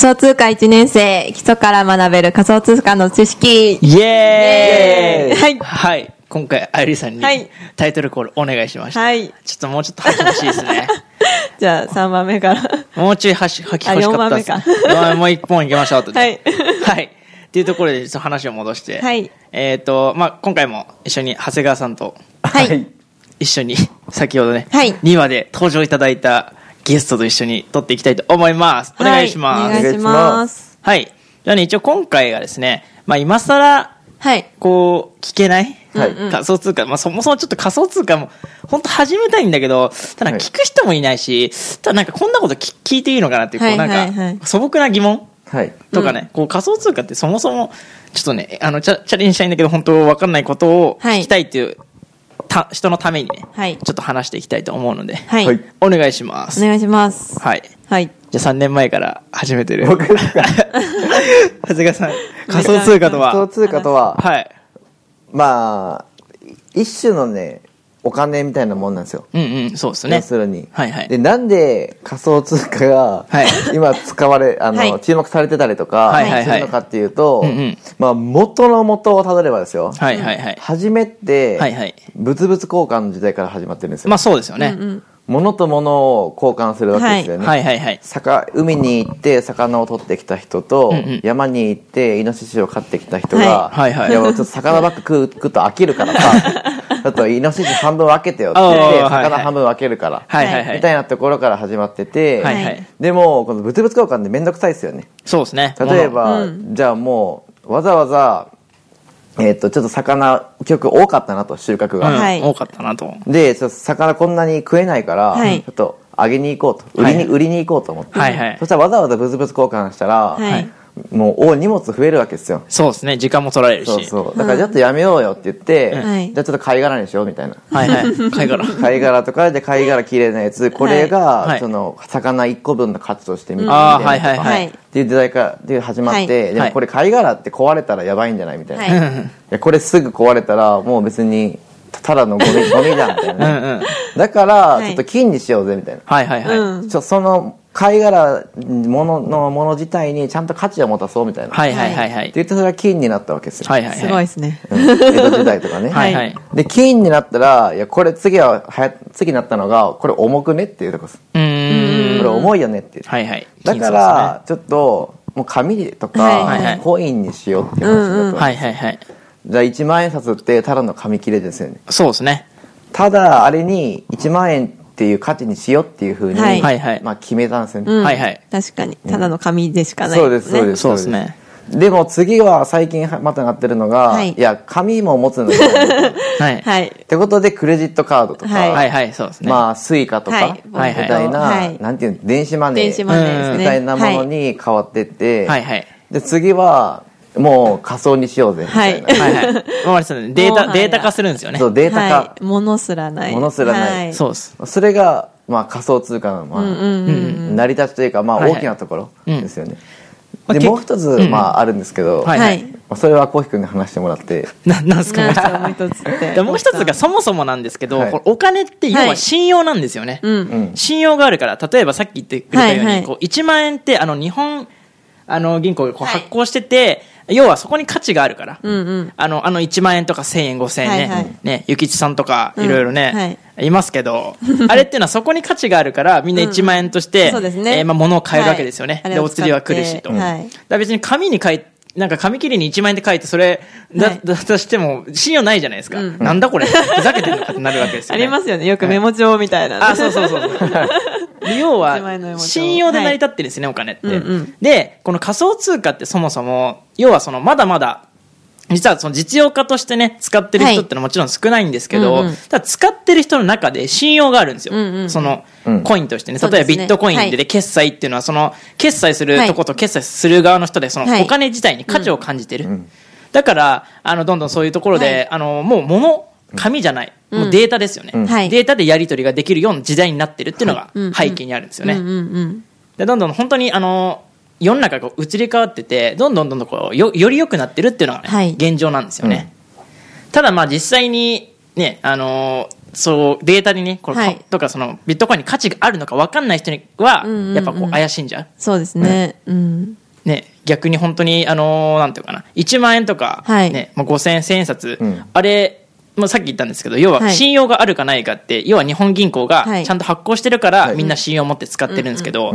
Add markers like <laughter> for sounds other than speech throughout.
想通貨1年生、基礎から学べる仮想通貨の知識。イエーイはいはい。今回、あゆりさんにはいタイトルコールお願いしました。はい。ちょっともうちょっと吐き欲しいですね。<laughs> じゃあ、3番目から。もうちょい吐き吐き欲しかったです。あ四番あ <laughs> もう一本行きましょうと。はい。はい。っていうところで、ちょっと話を戻して。はいえっ、と、まあ、今回も一緒に長谷川さんとはい。一緒に、先ほどね、はい2話で登場いただいたゲストと一緒に撮っていきたいと思います。お願いします。はいい。はお願いします。じゃあね、一応今回がですね、まあ、今更、はい。こう、聞けない、はい仮想通貨。まあ、そもそもちょっと仮想通貨も、本当始めたいんだけど、ただはい聞く人もいないし、ただなんかこんなこと聞聞いていいのかなっていう、こうはいなんかはいはい、素朴な疑問はい。とかね、こう仮想通貨ってそもそも、ちょっとね、あの、チャチャレンジしたいんだけど、本当わかんないことをはい聞きたいっていう、た人のためにね、はいちょっと話していきたいと思うので、はい。はいお願いします。お願いします。はい。はい。じゃあ3年前から始めてる。僕ですか？長谷川さん、仮想通貨と仮想は、通貨とは、はい。まあ、一種のね、お金みたいなもんなんですよ。うんうん、そうですね。要するに。はいはいで、なんで仮想通貨が、はい <laughs> 今使われ、あの、はい注目されてたりとか、はいはいはいするのかっていうと、うんうんまあ、元の元をたどればですよ。はいはいはい。初めって、はいはい。物々交換の時代から始まってるんですよ。まあそうですよね。うん物と物を交換するわけですよね。はいはいはい。魚海に行って魚を取ってきた人と、うんうん山に行ってイノシシを飼ってきた人が、はいはいはいやちょっと魚ばっか食う食うと飽きるからさ <laughs> ちょっとイノシシ半分分けてよって言って魚半分分けるから、はいはい。はい。みたいなところから始まってて、はいはい。でもこの物々交換って面倒くさいですよね。そうですね。例えば、うん。じゃあもうわざわざえっ、とちょっと魚結構多かったなと収穫が、うんはい。多かったなと。でちょっと魚こんなに食えないから、はい。ちょっとあげに行こうと売りに,、はい売りに行こうと思って、はいはい。そしたらわざわざ物々交換したら、はいもうお荷物増えるわけですよ。そうですね。時間も取られるし。そうそう。だからちょっとやめようよって言って、はい。じゃあちょっと貝殻にしようみたいな。はいはい。<laughs> 貝殻。貝殻とかで貝殻綺麗なやつこれが、はい。その魚1個分の価値として見てみてあーはいはいはい。っていう時代からで始まって、はい。でもこれ貝殻って壊れたらやばいんじゃないみたいな、はい。いやこれすぐ壊れたらもう別にただのゴミゴミじゃんみたいな。ね、うん。うん。だからはい。ちょっと金にしようぜみたいな、はいはいはい。うん。ちょその貝殻もののもの自体にちゃんと価値を持たそうみたいな、はいはいはいはい。って言ってそれが金になったわけですよ、はいはいはい。すごいですね。うん江戸時代とかね、<laughs> はいはい。で金になったらいやこれ次ははや次になったのがこれ重くねっていうとこですうーん。これ重いよねっていうはいはい。だからちょっともう紙とか、はいはいコインにしようっていう話になったわけはいはいはい。じゃあ1万円札ってただの紙切れですよねそうですね。ただあれに1万円っていう価値にしようっていうふうに、はいまあ、決めたんですよね、うんはいはい。確かに。ただの紙でしかない。そうですそうですそうですね。でも次は最近はまたなってるのが、はいい、や紙も持つのよっ <laughs> はい。はい。てことでクレジットカードとか、はいはいはい、そうですね。まあスイカとか、はいみたいな、はいなんていうの電子マネー電子マネーですね。みたいなものに変わってって、はいはい。で次はもう仮想にしようぜみたいな、はい。はいはい。まあ、データ、データ化するんですよね。そうデータ化、はい。ものすらない。ものすらない。はい。そうです。それが、まあ、仮想通貨の、まあ。成り立ちというか、まあ、大きなところですよね、うんでもう一つ、うん。まあ、あるんですけど、はいそれはコウヒ君に話してもらって。な、なんすかもう一つって。でもう一つがそもそもなんですけど、お金って要は信用なんですよね。うん。うん信用があるから、例えばさっき言ってくれたように、こう1万円ってあの日本あの銀行がこうはい。発行してて、要はそこに価値があるから、うんうん。あのあの1万円とか1000円5000円ね,、はいはい。ねゆきちさんとかうん。いろいろね、はい。い、ますけど。<laughs> あれっていうのはそこに価値があるからみんな1万円として、そうですね。えーまあ、物を買えるわけですよね、はい。でお釣りは来るしと、はい。だ別に紙に書いなんか紙切りに1万円で書いてそれだ,、はい。だとしても信用ないじゃないですか、うん。なんだこれ。ふざけてるのかってなるわけですよあねりますよね。よくメモ帳みたいな。あ、そうそうそう <laughs> 要は、帳信用で成り立ってるんですね、お金って、で、この仮想通貨ってそもそも、要はその、まだまだ、実はその実用化としてね、使ってる人ってのはもちろん少ないんですけど、はい。うんうん。ただ使ってる人の中で信用があるんですよ。うんうんそのうん、コインとしてね。例えばビットコインではで決済っていうのは、その、決済するとこと決済する側の人で、そのはい。お金自体に価値を感じてる。ん。だから、あの、どんどんそういうところで、はい。あの、もう物、紙じゃない。もうデータですよね。うん。はい。データでやり取りができるような時代になってるっていうのが背景にあるんですよね。うんうんうん。でどんどん本当にあの世の中がこう移り変わっててどんどんどんどんこうよより良くなってるっていうのがね、はい。現状なんですよね、ただまあ実際にねあのそうデータにねこれ、はい。とかそのビットコインに価値があるのか分かんない人には、うんうんうん。やっぱこう怪しんじゃう。そうですね。うん。ね、逆に本当に、あのーなんていうかな、1万円とか、はい。ね、まあ、5000円、1000円札、うん。あれ、まあ、さっき言ったんですけど、要ははい。信用があるかないかって、要は日本銀行がはい。ちゃんと発行してるから、はい。みんな信用を持って使ってるんですけど、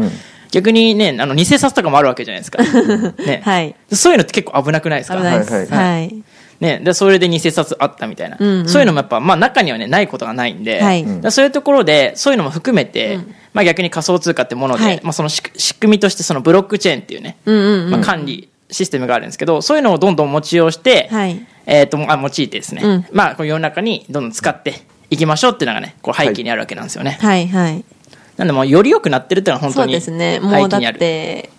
逆にね、あの、偽札とかもあるわけじゃないですか。<laughs> ね。はい。そういうのって結構危なくないですか？危ないです。はいはい。ね、でそれで偽札あったみたいな、うんうん。そういうのもやっぱ、まあ、中にはねないことがないんで、はい。そういうところでそういうのも含めて、まあ、逆に仮想通貨ってもので、はい。まあ、その仕仕組みとしてそのブロックチェーンっていうね、うんうんうん。まあ、管理システムがあるんですけどそういうのをどんどん持用して、はいえー、とあ用いてですね、うんまあ、こう世の中にどんどん使っていきましょうっていうのがねこう背景にあるわけなんですよね、はいはい。なんでもうより良くなってるっていうのは本当そうに背ですね。もうだっ景にあるて、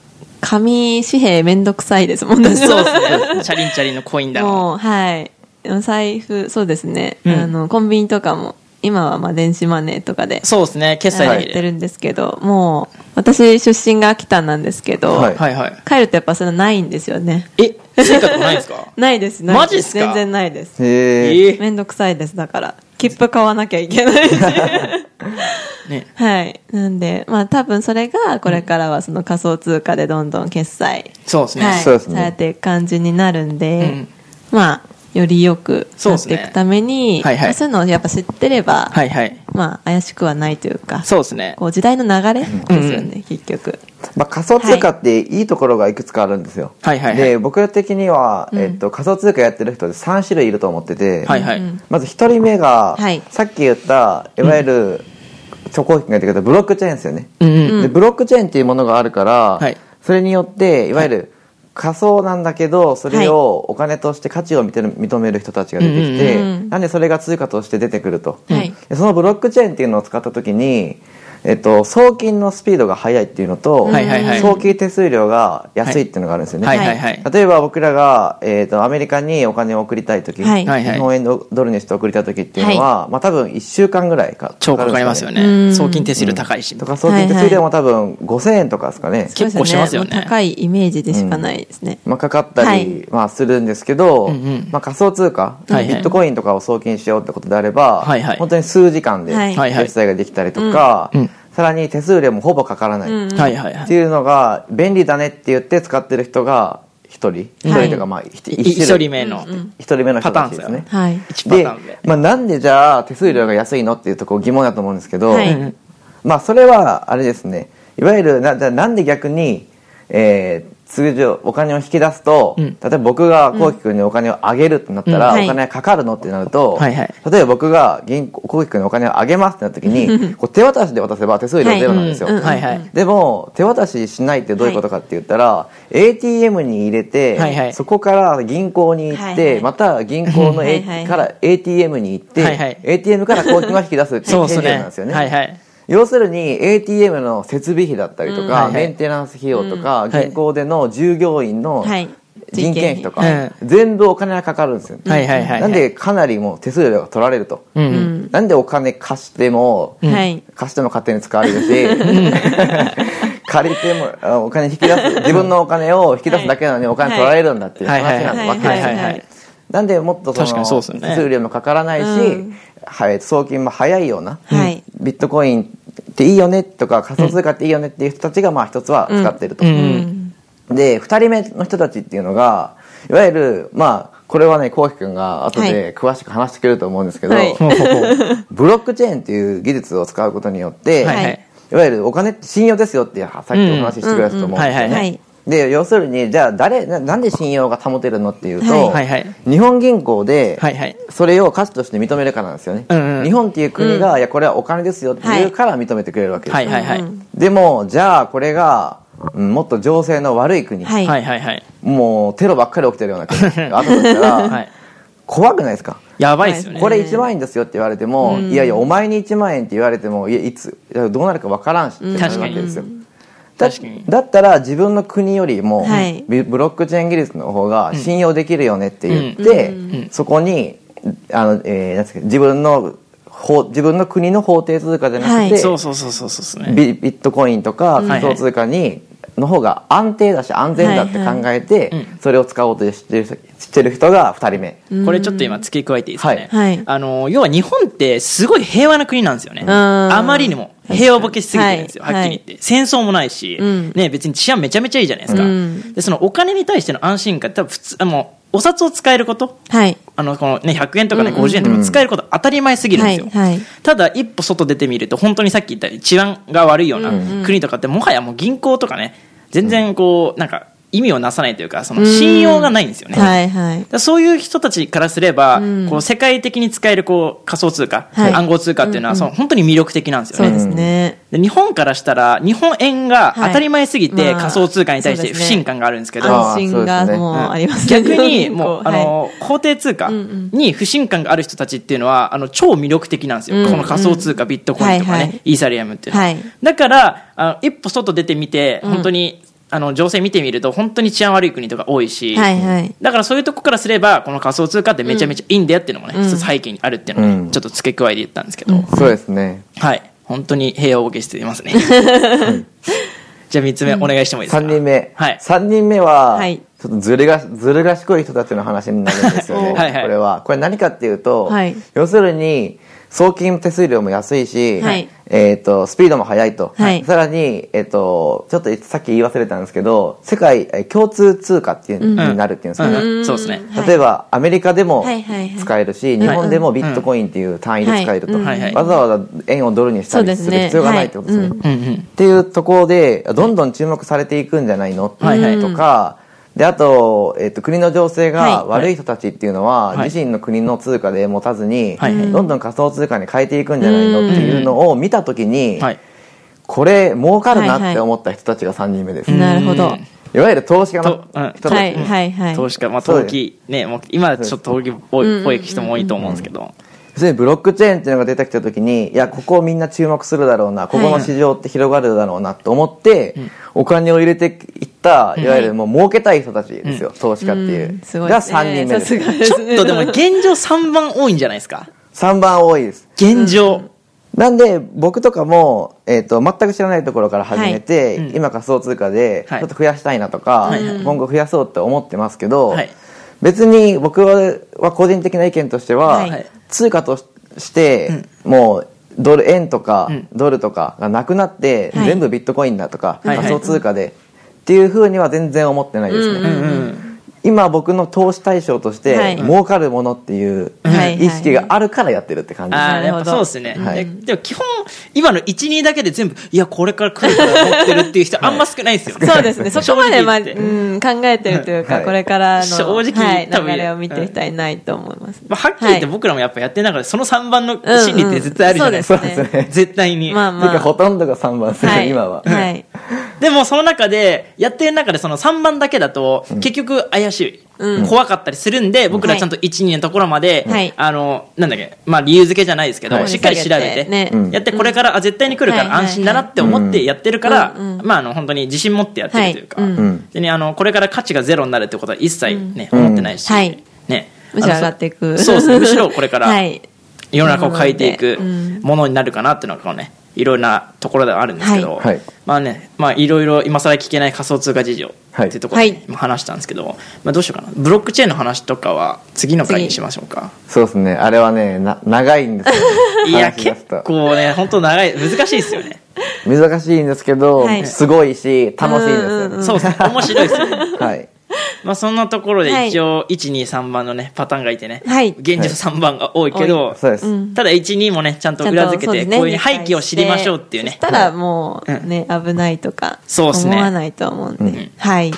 紙紙幣めんどくさいですもんね。<laughs> そうですねチャリンチャリンのコインだのもう、はい。お財布、そうですね。うんあの、コンビニとかも、今はまあ電子マネーとかでそうですね決済で、ってるんですけど、もう、私出身が秋田なんですけど、はいはいはい帰るとやっぱそれないんですよね。えないんですか？<laughs> ないです、ないマジっすか？全然ないです。へえ。えーめんどくさいです、だから。切符買わなきゃいけないし。<laughs> ねはい。なんで、まあ多分それがこれからはその仮想通貨でどんどん決済、そうですね、はい、そうですねされていく感じになるんで、うんまあ、よりよくなっていくために、はいはい。まあそういうのをやっぱ知ってれば、はいはい。まあ怪しくはないというか、そうですね。こう時代の流れですよね、結局。まあ、仮想通貨っていいところがいくつかあるんですよ。はい。はいはいで、僕ら的には、えっと、仮想通貨やってる人で3種類いると思ってて、はいはい、まず1人目が、はい。さっき言った、いわゆる、チョコヒが言ってくれたブロックチェーンですよね。うんうん。でブロックチェーンっていうものがあるから、はい。それによっていわゆる仮想なんだけどそれをお金として価値を認める認める人たちが出てきて、うんうんうん。なんでそれが通貨として出てくると、はい。でそのブロックチェーンっていうのを使った時に、えっと、送金のスピードが速いっていうのと、はいはいはい。送金手数料が安いっていうのがあるんですよね、はいはいはい。例えば僕らが、えー、とアメリカにお金を送りたい時、はい。はいはい。日本円ドルにして送りたい時っていうのは、まあ、多分1週間ぐらいか超かかりますよね。ね、うん。送金手数料高いし、とか送金手数料も多分5000円とかですかね、結構しますよね。そうですもう高いイメージでしかないですね。まあ、かかったり、はい。まあ、するんですけど、うんうん。まあ、仮想通貨、はいはい。ビットコインとかを送金しようってことであれば、はいはい。本当に数時間ではい。はいはい。決済ができたりとか、うん。うんさらに手数料もほぼかからない、うんはいはいはい。っていうのが便利だねって言って使ってる人が一人。一人というかまあ一い一人目の、一人目の人たちですね。はい。1パで。まあ、なんでじゃあ手数料が安いのっていうところ疑問だと思うんですけど、はい。うんまあそれはあれですね。いわゆるなじゃあなんで逆に、えー通常お金を引き出すと、うん。例えば僕がこうきくんにお金をあげるってなったら、うん。はい。お金がかかるのってなると、はいはい。例えば僕が銀行こうきくんにお金をあげますってなった時に <laughs> こう手渡しで渡せば手数料ゼロなんですよ、でも手渡ししないってどういうことかって言ったら、ATM に入れて、はいはい。そこから銀行に行って、はいはい。また銀行の、A はいはいから ATM に行って、はいはい。ATM から公金を引き出すっていう手順なんですよね。はいはい要するに ATM の設備費だったりとか、うん。はいはい。メンテナンス費用とか、はい。銀行での従業員のはい。人件費とか、全部お金がかかるんですよ、はいはいはいはい。なんでかなりもう手数料が取られると、うん。ううん。ん。なんでお金貸しても、はい。貸しても勝手に使われるし、<laughs> 借りてもあお金引き出す自分のお金を引き出すだけなのにお金取られるんだっていう話なわけですよ。なんでもっとそ確かにそうの手数料もかからないし、うんはい、送金も早いような、はい。ビットコインっていいよねとか仮想通貨っていいよねっていう人たちがまあ一つは使ってると、うん。うん。で2人目の人たちっていうのがいわゆるまあこれはねこうきくんが後で詳しく話してくれると思うんですけど、はい。<laughs> ブロックチェーンっていう技術を使うことによって、はい。はいいわゆるお金って信用ですよってさっきお話ししてくれたと思うんですよね。はい。で要するにじゃあ誰ななんで信用が保てるのっていうと、はいはいはい。日本銀行ではいはい。それを価値として認めるからなんですよね、うんうん。日本っていう国が、いやこれはお金ですよって言うから認めてくれるわけです、はいはいはい。うんでもじゃあこれが、うんもっと情勢の悪い国、はい。はいはいはい。もうテロばっかり起きてるような国。があったとしたら、はい。怖くないですか？やばいですよね。これ1万円ですよって言われても、いやいやお前に1万円って言われてもいやいつどうなるかわからんしってなるわけですよ、だ確かにだったら自分の国よりも、はいビブロックチェーン技術の方が信用できるよねって言って、んそこにあの、えーなんですか自分の法自分の国の法定通貨じゃなくて、はいそうそうそうそうそうですねビビットコインとか仮想通貨に、の方が安定だし安全だって考えて、はいはいそれを使おうとしてる人知ってる人が2人目。これちょっと今付け加えていいですかね。はいはいあの、要は日本ってすごい平和な国なんですよね。んあまりにも平和ボケしすぎてるんですよ、はっきり言って。戦争もないし、ん。ね、別に治安めちゃめちゃいいじゃないですか。うん。で、そのお金に対しての安心感多分普通、あの、お札を使えること。はい。あの、このね、100円とかね、50円とか使えること当たり前すぎるんですよ。はいはい。ただ、一歩外出てみると、本当にさっき言ったように治安が悪いような国とかって、もはやもう銀行とかね、全然こう、なんか、意味をなさないというか、その信用がないんですよね。はいはい。そういう人たちからすれば、ん。こう世界的に使えるこう仮想通貨、はい。暗号通貨っていうのは、その本当に魅力的なんですよね。そうですね。で日本からしたら、日本円が当たり前すぎて、はいまあ仮想通貨に対して不信感があるんですけど、あ安心がもうありますね。逆に、もう、あ <laughs> はい。の、法定通貨に不信感がある人たちっていうのは、あの、超魅力的なんですよ。うんこの仮想通貨、ビットコインとかね、はいはい。イーサリアムっていうのは。はい。だから、あの、一歩外出てみて、本当に、あの、情勢見てみると、本当に治安悪い国とか多いし、はいはい。だからそういうとこからすれば、この仮想通貨ってめちゃめちゃいいんだよっていうのもね、一つ背景にあるっていうのをね、うんちょっと付け加えて言ったんですけど、そうですね。はい。本当に平和をボケしていますね。<laughs> じゃあ三つ目お願いしてもいいですか、3人目。はい3人目は、はいちょっとずるが、ずる賢い人たちの話になるんですよね。<laughs> はいはいこれは。これ何かっていうと、はい要するに、送金手数料も安いし、はい。えっ、と、スピードも速いと。はい。さらに、えっ、と、ちょっとさっき言い忘れたんですけど、世界えー共通通貨っていう、になるっていうんですかね。うん。そうですね。はい例えば、アメリカでもはいはいはい。使えるし、日本でもビットコインっていう単位で使えると。はいはい。はいわざわざ円をドルにしたりする必要がないってことですね。そうですうん。うん。っていうところでどんどん注目されていくんじゃないのはいはいとか、であと、えっと国の情勢がはい。悪い人たちっていうのは、はい。自身の国の通貨で持たずに、はい。はい。どんどん仮想通貨に変えていくんじゃないのっていうのを見た時に、はい。これ儲かるなって思った人たちが3人目です、なるほど。いわゆる投資家の人たち、はいはいはい。投資家、まあ、投機、ね、もう今ちょっと投機っぽいっぽい人も多いと思うんですけど、要するにブロックチェーンっていうのが出てきた時にいやここをみんな注目するだろうなここの市場って広がるだろうなと思って、お金を入れていったいわゆるもう儲けたい人たちですよ、投資家っていう、うんすごい。がです。ね3人目です。ちょっとでも現状3番多いんじゃないですか？3番多いです。現状。なんで僕とかも、えー、と全く知らないところから始めて、はい。うん。今仮想通貨ではい。ちょっと増やしたいなとか、はいはい。今後増やそうって思ってますけど、はい別に僕はは個人的な意見としては、はい。通貨として、もうドル円とか、ドルとかがなくなって、はい。全部ビットコインだとか、仮想通貨で、っていうふうには全然思ってないですね、うんうんうん。今僕の投資対象として、はい儲かるものっていうはい意識があるからやってるって感じですねああ、やっなるほどぱそうですね。はいででも基本、今の1、2だけで全部、いや、これから来るから思ってるっていう人あんま少ないですよ。そうですね。そこまで、まあ、うん、考えてるというか、はいこれからの、正直流れを見てる人はいないと思います。まあ、はっきり言ってはい僕らもやっぱやってながら、その3番の心理って絶対あるじゃないですか。うんうんそうですね絶対に。まあまあ。ほとんどが3番ですね、はい、今は、はい。でもその中で、やってる中でその3番だけだと、結局怪しい。うん。怖かったりするんで、僕らちゃんと1、2のところまで、はい。あの、なんだっけ、まあ理由付けじゃないですけど、はい。しっかり調べて、ねうん。やってこれから、あ、絶対に来るから安心だなって思ってやってるから、まああの、本当に自信持ってやってるというか、はい。うん。うん。でね、あの、これから価値がゼロになるってことは一切ね、うん。思ってないし、はい。ね。むしろ上がっていく。そそうですね。むしろこれから、はい。世の中を変えていくうん。ものになるかなっていうのがこのねいろいろなところではあるんですけど、はい。はい。まあねまあいろいろ今更聞けない仮想通貨事情ってはい。いうところで話したんですけど、まあどうしようかな。ブロックチェーンの話とかは次の回にしましょうか。そうですね。あれはねな長いんですよ <laughs> いや結と。構ね本当長い。難しいですよね。<laughs> 難しいんですけど、はい。すごいし楽しいですよね、そうですね。面白いですよね。<laughs> はいまあそんなところではい。一応123番のねパターンがいてね、はい。現状3番が多いけど、そうです、うん。ただ1、2もね、ちゃんと裏付けて、こういうね廃棄を知りましょうっていうね。そし。たらもうね、危ないとか、そうっすね。思わないと思うんで。はい。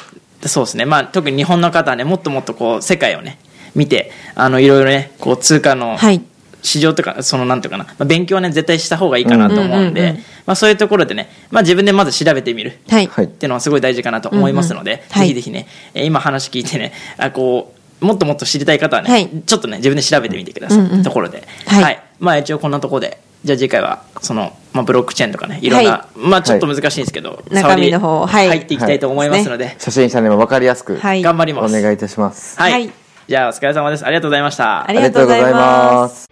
そうですね。まあ、特に日本の方はね、もっともっとこう、世界をね、見て、あの、いろいろね、こう、通貨のはい。市場とか、その、なんていうかな、まあ、勉強はね、絶対した方がいいかなと思うんで、うんうんうんうんまあ、そういうところでね、まあ、自分でまず調べてみる。はい。はいっていうのはすごい大事かなと思いますので、ぜひぜひね、えー今話聞いてね、あこう、もっともっと知りたい方はね、はいちょっとね、自分で調べてみてください。うんうんところで。はいまあ一応こんなところで、じゃあ次回は、その、まあブロックチェーンとかね、いろんな、はまあちょっと難しいんですけど、中身の方はい入っていきたいと思いますので、初心者にも分かりやすくはい。お頑張ります。願いいたします、はい。はいじゃあお疲れ様です。ありがとうございましたあ。りがとうございますす